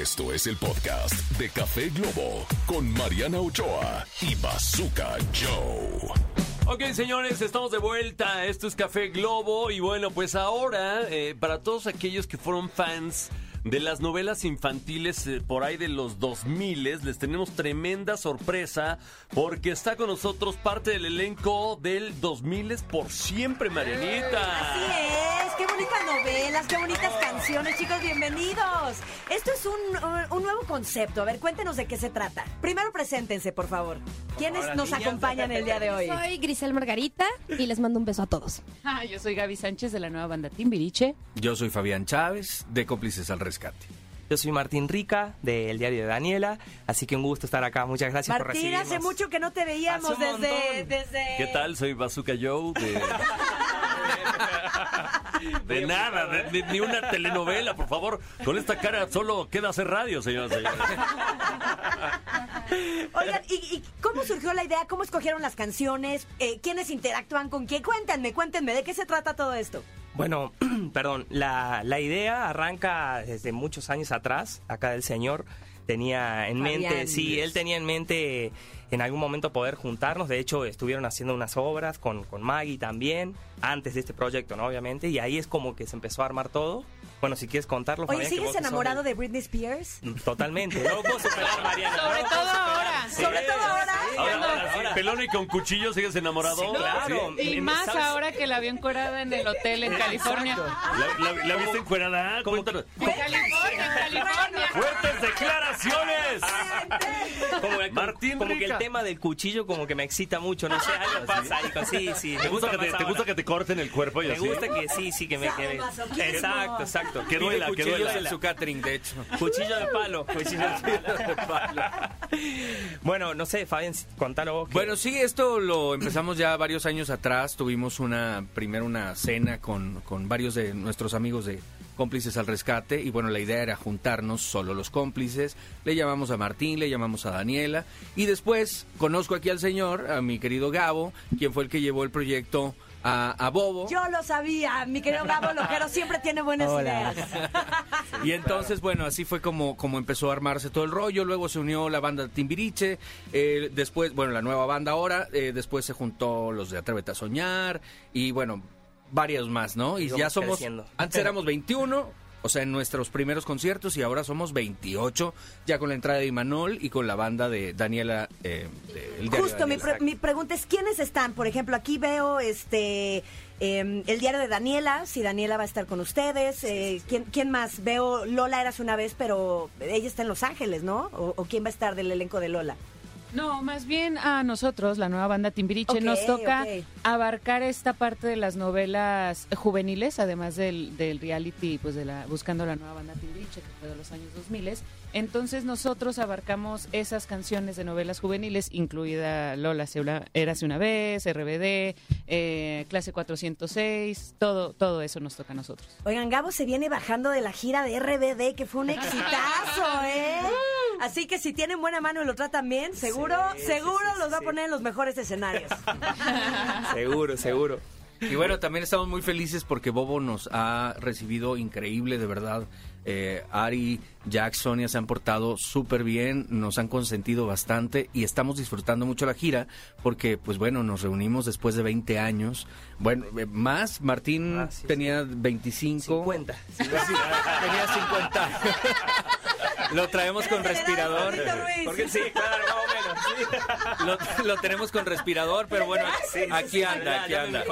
Esto es el podcast de Café Globo con Mariana Ochoa y Bazooka Joe. Ok, señores, estamos de vuelta. Esto es Café Globo. Y bueno, pues ahora, eh, para todos aquellos que fueron fans de las novelas infantiles eh, por ahí de los 2000, les tenemos tremenda sorpresa porque está con nosotros parte del elenco del 2000 por siempre, Marianita. Así es, qué bonitas novelas, qué bonitas canciones, chicos, bienvenidos. Esto es un, un nuevo concepto, a ver, cuéntenos de qué se trata. Primero preséntense, por favor. ¿Quiénes nos acompañan el día de hoy? Soy Grisel Margarita y les mando un beso a todos. Ah, yo soy Gaby Sánchez de la nueva banda Timbiriche. Yo soy Fabián Chávez, de Cómplices al Rescate. Yo soy Martín Rica, del diario de Daniela, así que un gusto estar acá. Muchas gracias por Martín, recibirnos. hace mucho que no te veíamos desde, desde... ¿Qué tal? Soy Bazooka Joe. De, de nada, de- de- ni una telenovela, por favor. Con esta cara solo queda hacer radio, señoras y señores. Oigan, ¿y, y cómo surgió la idea? ¿Cómo escogieron las canciones? Eh, ¿Quiénes interactúan con qué? Cuéntenme, cuéntenme, ¿de qué se trata todo esto? Bueno, perdón, la, la idea arranca desde muchos años atrás, acá del señor. Tenía en Fabián. mente, sí, él tenía en mente en algún momento poder juntarnos. De hecho, estuvieron haciendo unas obras con, con Maggie también, antes de este proyecto, ¿no? Obviamente. Y ahí es como que se empezó a armar todo. Bueno, si quieres contarlo, Oye, Fabián, ¿sigues enamorado el- de Britney Spears? Totalmente. No lo puedo superar, Mariana. no Sobre lo todo ahora. Sí, Sobre todo ahora. sí, Ahora, ahora, ahora sí, ahora. pelón y con cuchillo, ¿sigues enamorado? Sí, claro. Y más ¿sabes? ahora que la vio encuerada en el hotel en California. ¿La, la- la viste encuerada? Cuéntanos. En California, California. ¡Fuertes declaraciones! Como, el- Martín como que el tema del cuchillo como que me excita mucho, no sé, algo pasa ahí. con- Sí, sí. ¿Te gusta, que te, más te gusta ahora. que te corten el cuerpo y Me así? gusta que sí, sí, que me quede. Exacto, exacto. Que duela, que duela. en su catering, de hecho. Cuchillo de palo, cuchillo de palo. Bueno, no sé, Fabián, contalo vos. que- Bueno, sí, esto lo empezamos ya varios años atrás. Tuvimos una, primero una cena con, con varios de nuestros amigos de cómplices al rescate. Y bueno, la idea era juntarnos solo los cómplices. Le llamamos a Martín, le llamamos a Daniela. Y después conozco aquí al señor, a mi querido Gabo, quien fue el que llevó el proyecto a, a Bobo. Yo lo sabía, mi querido Gabo Lojero siempre tiene buenas Hola. ideas. Y entonces, bueno, así fue como, como empezó a armarse todo el rollo. Luego se unió la banda Timbiriche. eh, después, bueno, la nueva banda ahora. eh, después se juntó los de Atrévete a Soñar. Y bueno, varios más, ¿no? Y Y ya somos. creciendo. Antes éramos 21. O sea, en nuestros primeros conciertos y ahora somos 28, ya con la entrada de Imanol y con la banda de Daniela. eh, de- el diario Justo, mi, pre- mi pregunta es, ¿quiénes están? Por ejemplo, aquí veo este eh, el diario de Daniela, si Daniela va a estar con ustedes. eh, ¿quién, quién más? Veo Lola eras una vez, pero ella está en Los Ángeles, ¿no? ¿O, o quién va a estar del elenco de Lola? No, más bien a nosotros, la nueva banda Timbiriche, nos toca abarcar esta parte de las novelas juveniles, además del, del reality, pues de la Buscando la nueva banda Timbiriche, que fue de los años 2000. Entonces nosotros abarcamos esas canciones de novelas juveniles, incluida Lola, Érase una vez, RBD, eh, Clase 406, todo, todo eso nos toca a nosotros. Oigan, Gabo se viene bajando de la gira de RBD, que fue un exitazo, ¿eh? Así que si tienen buena mano y lo tratan bien, seguro, seguro los va a poner en los mejores escenarios. Seguro, seguro. Y bueno, también estamos muy felices porque Bobo nos ha recibido increíble, de verdad. Eh, Ari, Jack, Sonia se han portado súper bien, nos han consentido bastante y estamos disfrutando mucho la gira porque, pues bueno, nos reunimos después de 20 años. Bueno, eh, más, Martín Ah, sí, tenía 25. 50. Sí, tenía 50. Lo traemos con respirador. Porque sí, claro, más o menos. sí. Lo, lo tenemos con respirador, pero bueno, aquí anda, aquí anda.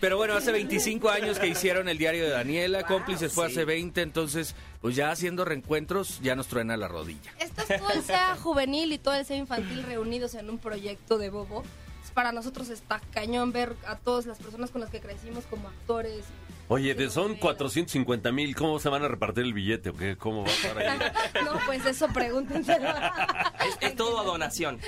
Pero bueno, hace 25 años que hicieron el diario de Daniela, cómplices fue hace 20, entonces pues ya haciendo reencuentros ya nos truena la rodilla. Esto es todo el SEA juvenil y todo el SEA infantil reunidos en un proyecto de Bobo. Para nosotros está cañón ver a todas las personas con las que crecimos como actores. Oye, de son 450 mil, ¿cómo se van a repartir el billete? o qué? ¿Cómo va a estar ahí? No, pues eso pregúntenselo. Es, es todo a donación.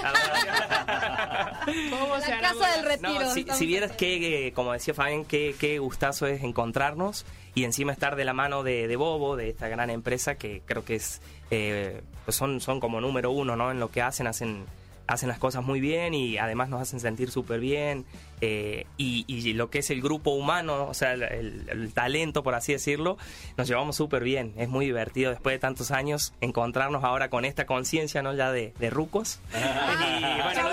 ¿Cómo se La hará? casa del retiro. No, si, vieras que, eh, como decía Fabián, qué, qué gustazo es encontrarnos y encima estar de la mano de, de Bobo, de esta gran empresa que creo que es, eh, pues son, son como número uno, ¿no? En lo que hacen, hacen hacen las cosas muy bien y además nos hacen sentir súper bien. eh, y, y lo que es el grupo humano, o sea, el, el- el talento, por así decirlo, nos llevamos súper bien. Es muy divertido después de tantos años encontrarnos ahora con esta conciencia, ¿no? Ya de, de rucos. Y, bueno,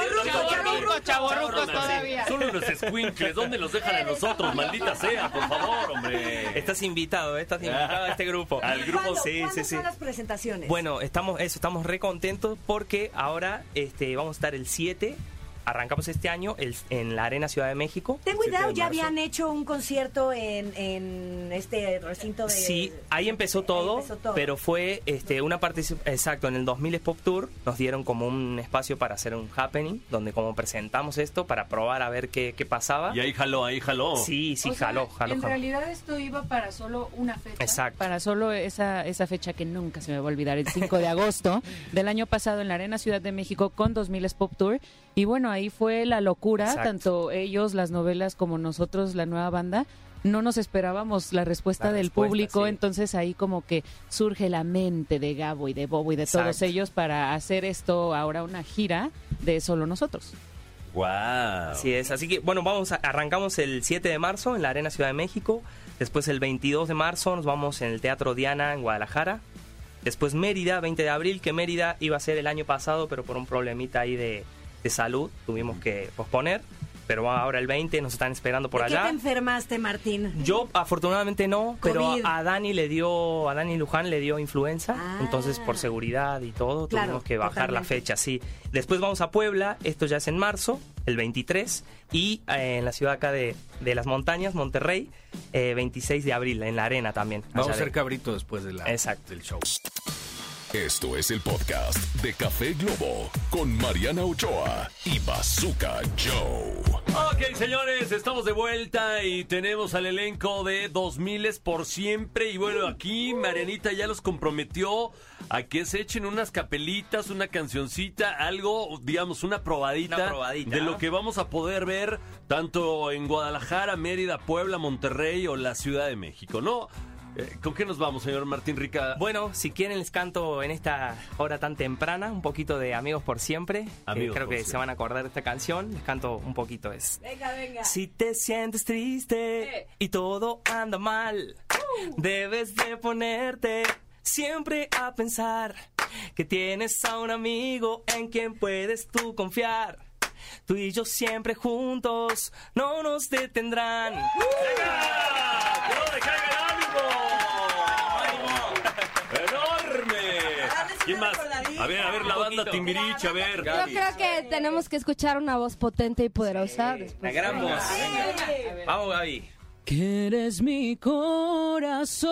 Chavorrucos, chavorrucos todavía. Son unos squinkles, ¿dónde los dejan a nosotros? Maldita sea, por favor, hombre. Estás invitado, ¿eh? estás invitado a este grupo. Al grupo, ¿Cuándo, sí, ¿cuándo sí, sí. son las presentaciones? Bueno, estamos, eso, estamos re contentos porque ahora este, vamos a estar el 7, arrancamos este año el- en la Arena Ciudad de México. Tengo 7 idea, de ya habían hecho un concierto en, en este recinto de... Sí, ahí empezó Ahí todo, empezó todo. pero fue este, una participación, exacto, en el 2000 Pop Tour nos dieron como un espacio para hacer un happening, donde como presentamos esto para probar a ver qué, qué pasaba. Y ahí jaló, ahí jaló. Sí, sí, O sea, jaló, jaló, En jaló. realidad esto iba para solo una fecha. Exacto. Para solo esa, esa fecha que nunca se me va a olvidar, el 5 de agosto del año pasado en la Arena Ciudad de México con 2000 Pop Tour. Y bueno, ahí fue la locura, Exacto. tanto ellos, las novelas, como nosotros, la nueva banda. No nos esperábamos la respuesta La del respuesta, público, sí. entonces ahí como que surge la mente de Gabo y de Bobo y de todos ellos para hacer esto ahora una gira de solo nosotros. Wow. Así es, así que bueno, vamos a- arrancamos el 7 de marzo en la Arena Ciudad de México, después el 22 de marzo nos vamos en el Teatro Diana en Guadalajara, después Mérida, 20 de abril, que Mérida iba a ser el año pasado, pero por un problemita ahí de, de salud tuvimos que posponer, pero ahora el 20, nos están esperando por ¿De qué te allá. enfermaste, Martín? Yo afortunadamente no, pero COVID. a Dani le dio, a Dani Luján le dio influenza, Ah. entonces por seguridad y todo Claro, tuvimos que bajar la fecha, sí. Después vamos a Puebla, esto ya es en marzo, el 23, y eh, en la ciudad acá de, de las montañas, Monterrey, eh, 26 de abril, en la arena también. Vamos a allá de- hacer cabrito después de la, Exacto. del show. Esto es el podcast de Café Globo con Mariana Ochoa y Bazooka Joe. Ok, señores, estamos de vuelta y tenemos al elenco de 2000 por siempre. Y bueno, aquí Marianita ya los comprometió a que se echen unas capelitas, una cancioncita, algo, digamos, una probadita, Una probadita. de lo que vamos a poder ver tanto en Guadalajara, Mérida, Puebla, Monterrey o la Ciudad de México, ¿no? Eh, ¿Con qué nos vamos, señor Martín Rica? Bueno, si quieren les canto en esta hora tan temprana un poquito de Amigos por Siempre. Amigos creo por que se van a acordar de esta canción. Les canto un poquito. Es Venga, venga. Si te sientes triste y todo anda mal, debes de ponerte siempre a pensar que tienes a un amigo en quien puedes tú confiar. Tú y yo siempre juntos no nos detendrán. ¡Venga! ¡Que no ¡Enorme! ¿Quién más? A ver, a ver, la banda Timbiriche, a ver. Yo creo que tenemos que escuchar una voz potente y poderosa. La después. gran voz. Vamos, Gaby. Que eres mi corazón,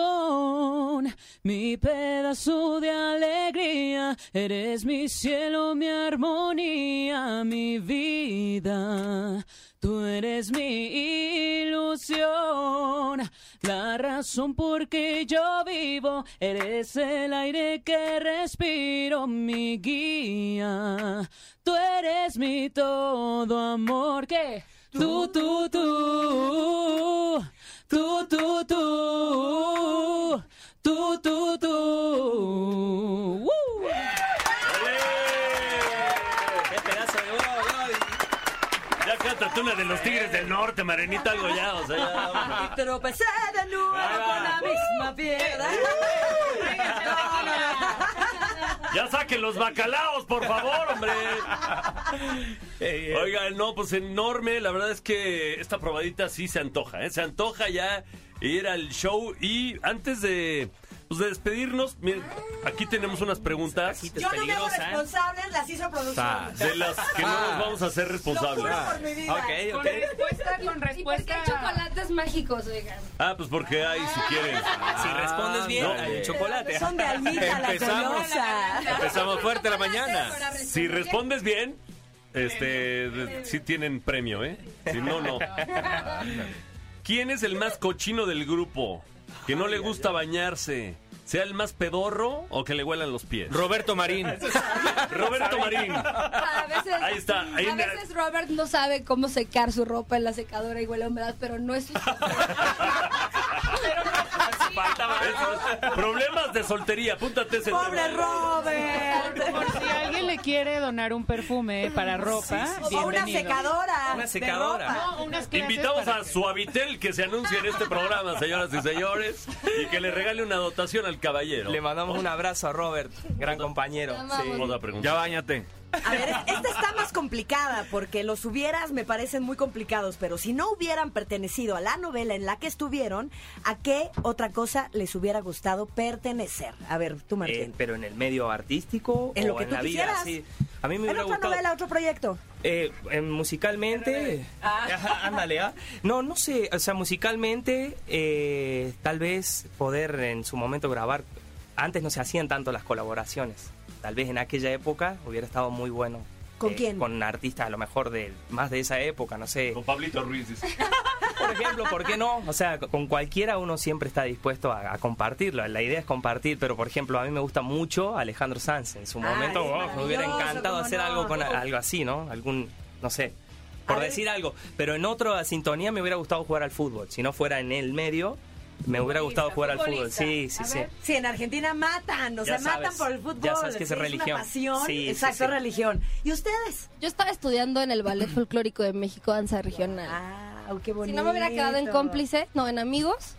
mi pedazo de alegría, eres mi cielo, mi armonía, mi vida. Tú eres mi ilusión, la razón por que yo vivo, eres el aire que respiro, mi guía. Tú eres mi todo amor que Tú, tú, tú. Tú, tú, tú. Tú, tú, tú. ¡Woo! ¡Qué pedazo de voz, Ya cántate una de los Tigres del Norte, Marenita, algo ya, o sea. Ya, y tropecé de nuevo con la misma piedra. Ya saquen los bacalaos, por favor, hombre. Oigan, no, pues enorme. La verdad es que esta probadita sí se antoja, ¿eh? Se antoja ya ir al show. Y antes de, pues, de despedirnos, miren, aquí tenemos unas preguntas Yo no me hago responsables, las hizo producción. de las que no nos vamos a hacer Lo responsables. juro por mi vida. Ok, Con ok. respuesta, con ¿Y por qué respuesta. chocolates mágicos, oigan? Ah, pues porque hay, si quieren. Si respondes bien, no. hay un chocolate. Son de almita la Empezamos. colosa. Empezamos fuerte la mañana. Si respondes bien, este, sí tienen premio, ¿eh? Si no, no. ¿Quién es el más cochino del grupo? Que no le gusta bañarse. ¿Sea el más pedorro o que le huelan los pies? Roberto Marín. Roberto Marín. A veces, Ahí está, ahí a en- veces Robert no sabe cómo secar su ropa en la secadora y huele a humedad, pero no es su faltaba eso. Problemas de soltería, apúntate ese ¡Pobre tema. Robert! Por si alguien le quiere donar un perfume para ropa, O una bienvenido. secadora. Una de secadora. ropa. No, unas clases Invitamos para a Suavitel que se anuncie en este programa, señoras y señores, y que le regale una dotación al caballero. Le mandamos un abrazo a Robert, gran compañero. Sí. Ya bañate. A ver, es- esta está más complicada porque los hubieras me parecen muy complicados, pero si no hubieran pertenecido a la novela en la que estuvieron, ¿a qué otra cosa les hubiera gustado pertenecer? A ver, tú, Eh, Martín. pero en el medio artístico En lo o que en tú la quisieras. vida, sí. A mí me en hubiera otra gustado. novela, otro proyecto. Eh, eh, musicalmente, Ajá, ándale, ¿ah? No, no sé, o sea, musicalmente, eh, tal vez poder en su momento grabar. Antes no se hacían tanto las colaboraciones. Tal vez en aquella época hubiera estado muy bueno. ¿Con eh, quién? Con artistas a lo mejor de más de esa época, no sé. Con Pablito Ruiz. dice. Por ejemplo, ¿por qué no? O sea, con cualquiera uno siempre está dispuesto a, a compartirlo. La idea es compartir, pero por ejemplo, a mí me gusta mucho Alejandro Sanz. En su momento oh, me hubiera encantado hacer no. algo con a- algo así, ¿no? Algún, no sé, por A ver. decir algo. Pero en otra sintonía me hubiera gustado jugar al fútbol. Si no fuera en el medio, me hubiera gustado jugar al fútbol. Sí, sí, sí. Sí, en Argentina matan, o sea, matan por el fútbol. ya sabes que es una religión. pasión. Sí, sí, Exacto, sí. es religión. ¿Y ustedes? Yo estaba estudiando en el Ballet Folclórico de México, danza regional. Ah, qué bonito. si no me hubiera quedado en cómplice, no, en amigos,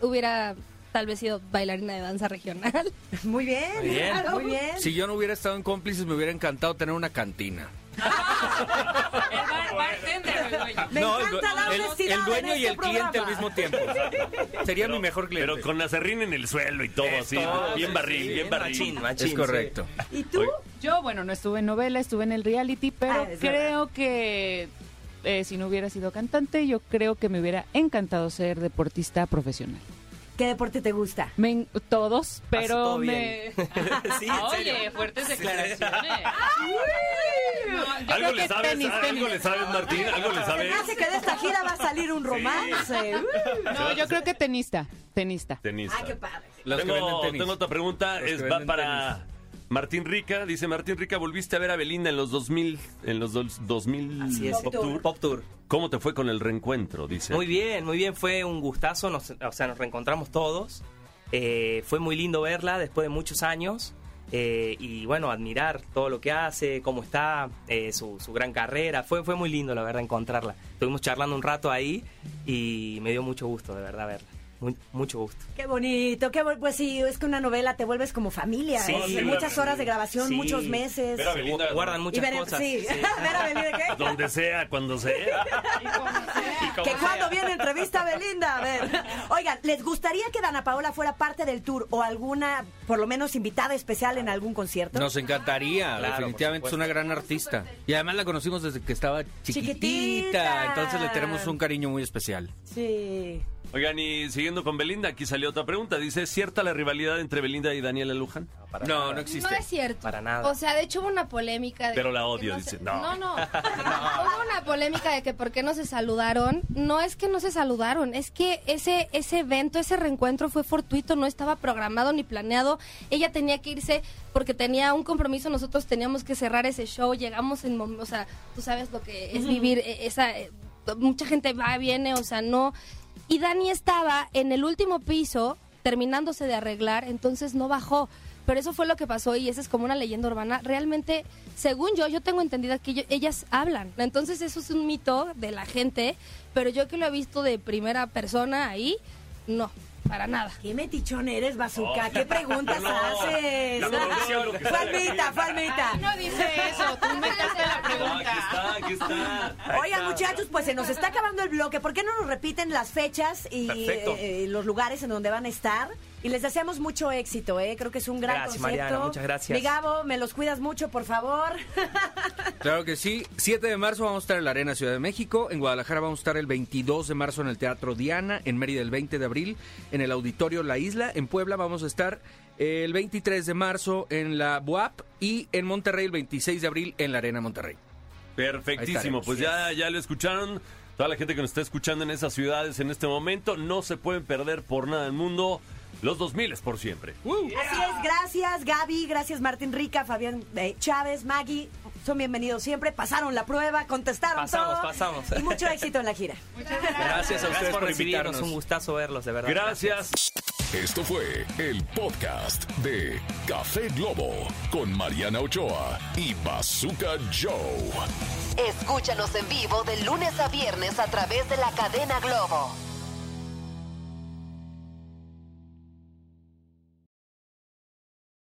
hubiera tal vez sido bailarina de danza regional. Muy bien, Muy bien. claro, muy bien. Si yo no hubiera estado en cómplices, me hubiera encantado tener una cantina. Me No, el, la el- honestidad el dueño en y este el cliente al mismo tiempo. Sería mi mejor cliente. Pero con acerrín en el suelo y todo así. Todo, bien sí, barril, sí, bien barril. machín, machín, es sí. correcto. ¿Y tú? Yo, bueno, no estuve en novela, estuve en el reality, pero Ah, creo que eh, si no hubiera sido cantante, yo creo que me hubiera encantado ser deportista profesional. ¿Qué deporte te gusta? Me todos, pero todo me... Sí, serio. Oye, fuertes declaraciones. No, yo ¿Algo creo le que sabes? tenis, ¿Algo le sabes, Martín? ¿Algo le Se sabes? me hace que de esta gira va a salir un romance. Uh. No, yo creo que tenista, tenista. Tenista. Ay, qué padre. Los que tengo, venden tenis. tengo otra pregunta, Los que es va para Martín Rica. Dice Martín Rica, volviste a ver a Belinda en los 2000, en los dos- 2000 Así es, Pop Tour. Pop Tour. ¿Cómo te fue con el reencuentro? Dice. Muy bien, muy bien, fue un gustazo, nos, o sea, nos reencontramos todos. Eh, fue muy lindo verla después de muchos años. eh, y bueno, admirar todo lo que hace, cómo está, eh, su, su gran carrera. Fue, fue muy lindo, la verdad, encontrarla. Estuvimos charlando un rato ahí y me dio mucho gusto, de verdad, verla. Muy- mucho gusto. Qué bonito, qué bu- pues sí, es que una novela te vuelves como familia. Sí. sea, muchas horas de grabación, Sí. muchos meses. Ver a Belinda, Guardan muchas ver, cosas. sí. sí. ver a Belinda, ¿qué? Donde sea, cuando sea. Y Que sea. cuando viene entrevista a Belinda, a ver. Oigan, ¿les gustaría que Dana Paola fuera parte del tour o alguna, por lo menos invitada especial en algún concierto? Nos encantaría, Claro, definitivamente es una gran artista. Y además la conocimos desde que estaba chiquitita, Chiquitita. entonces le tenemos un cariño muy especial. Sí. Oigan, y siguiendo con Belinda, aquí salió otra pregunta. Dice, ¿es cierta la rivalidad entre Belinda y Daniela Luján? Para No, nada. no existe. No es cierto. Para nada. O sea, de hecho hubo una polémica. De Pero la odio, no dice. se- No. No, no. hubo una polémica de que por qué no se saludaron. No es que no se saludaron, es que ese, ese evento, ese reencuentro fue fortuito, no estaba programado ni planeado. Ella tenía que irse porque tenía un compromiso, nosotros teníamos que cerrar ese show. Llegamos en. mom- O sea, tú sabes lo que es vivir eh, esa. eh, mucha gente va, viene, o sea, no. Y Dani estaba en el último piso terminándose de arreglar, entonces no bajó. Pero eso fue lo que pasó y esa es como una leyenda urbana. Realmente, según yo, yo tengo entendido que ello- ellas hablan. Entonces eso es un mito de la gente, pero yo que lo he visto de primera persona ahí, no, para nada. ¿Qué metichón eres, Bazooka? ¿Qué preguntas No, haces? sale Falmita, aquí. Falmita. No dice eso, tú la No, pregunta. aquí está, aquí está. Oigan, muchachos, pues se nos está acabando el bloque. ¿Por qué no nos repiten las fechas y Perfecto. eh, los lugares en donde van a estar? Y les deseamos mucho éxito, ¿eh? Creo que es un gran Gracias, concepto. Mariana, muchas gracias. Mi Gabo, me los cuidas mucho, por favor. Claro que sí. 7 de marzo vamos a estar en la Arena Ciudad de México. En Guadalajara vamos a estar el 22 de marzo en el Teatro Diana. En Mérida el 20 de abril en el Auditorio La Isla. En Puebla vamos a estar el 23 de marzo en la BUAP. Y en Monterrey el 26 de abril en la Arena Monterrey. Perfectísimo, pues ya, ya lo escucharon. Toda la gente que nos está escuchando en esas ciudades en este momento, no se pueden perder por nada del mundo los 2000 por siempre. Así es, gracias Gaby, gracias Martín Rica, Fabián eh, Chávez, Maggie. Son bienvenidos siempre, pasaron la prueba, contestaron Pasamos, todo. pasamos. Y mucho éxito en la gira. Gracias a ustedes Gracias por por recibirnos, invitarnos. un gustazo verlos, de verdad. Gracias. Esto fue el podcast de Café Globo con Mariana Ochoa y Bazooka Joe. Escúchanos en vivo de lunes a viernes a través de la cadena Globo.